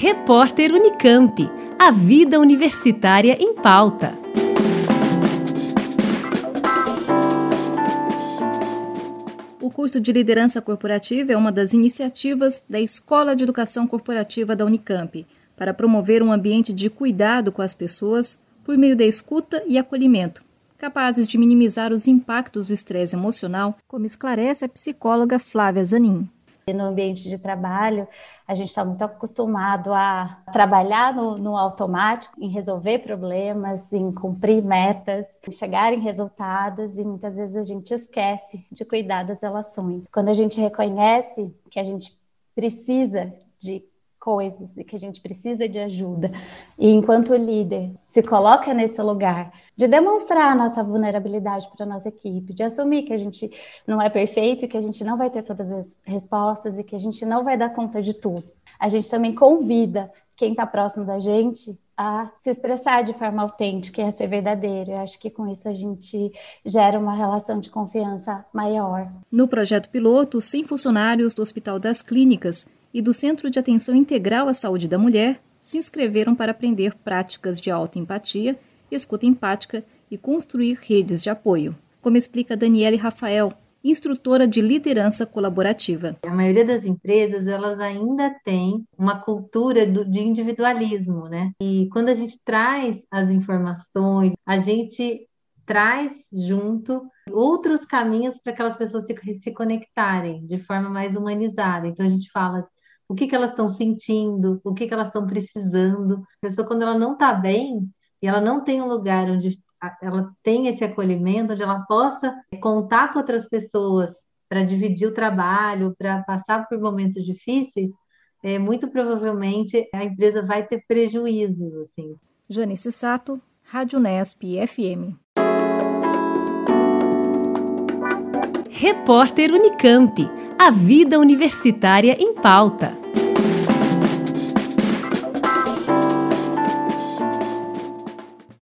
Repórter Unicamp. A vida universitária em pauta. O curso de liderança corporativa é uma das iniciativas da Escola de Educação Corporativa da Unicamp para promover um ambiente de cuidado com as pessoas por meio da escuta e acolhimento, capazes de minimizar os impactos do estresse emocional, como esclarece a psicóloga Flávia Zanin. No ambiente de trabalho, a gente está muito acostumado a trabalhar no, no, automático, em resolver problemas, em cumprir metas, em chegar em resultados, e muitas vezes a gente esquece de cuidar das relações. Quando a gente reconhece que a gente precisa de coisas e que a gente precisa de ajuda. E enquanto líder se coloca nesse lugar de demonstrar a nossa vulnerabilidade para a nossa equipe, de assumir que a gente não é perfeito e que a gente não vai ter todas as respostas e que a gente não vai dar conta de tudo. A gente também convida quem está próximo da gente a se expressar de forma autêntica e a ser verdadeiro. Eu acho que com isso a gente gera uma relação de confiança maior. No projeto piloto, 100 funcionários do Hospital das Clínicas e do Centro de Atenção Integral à Saúde da Mulher se inscreveram para aprender práticas de autoempatia, escuta empática e construir redes de apoio, como explica Daniele Rafael, instrutora de liderança colaborativa. A maioria das empresas, elas ainda tem uma cultura de individualismo, né? E quando a gente traz as informações, a gente traz junto outros caminhos para aquelas pessoas se, se conectarem de forma mais humanizada. Então a gente fala o que, que elas estão sentindo, o que, que elas estão precisando. A pessoa, quando ela não está bem, e ela não tem um lugar onde ela tem esse acolhimento, onde ela possa contar com outras pessoas para dividir o trabalho, para passar por momentos difíceis, é, muito provavelmente a empresa vai ter prejuízos. Assim. Janice Sato, Rádio Nesp FM. Repórter Unicamp. A vida universitária em pauta.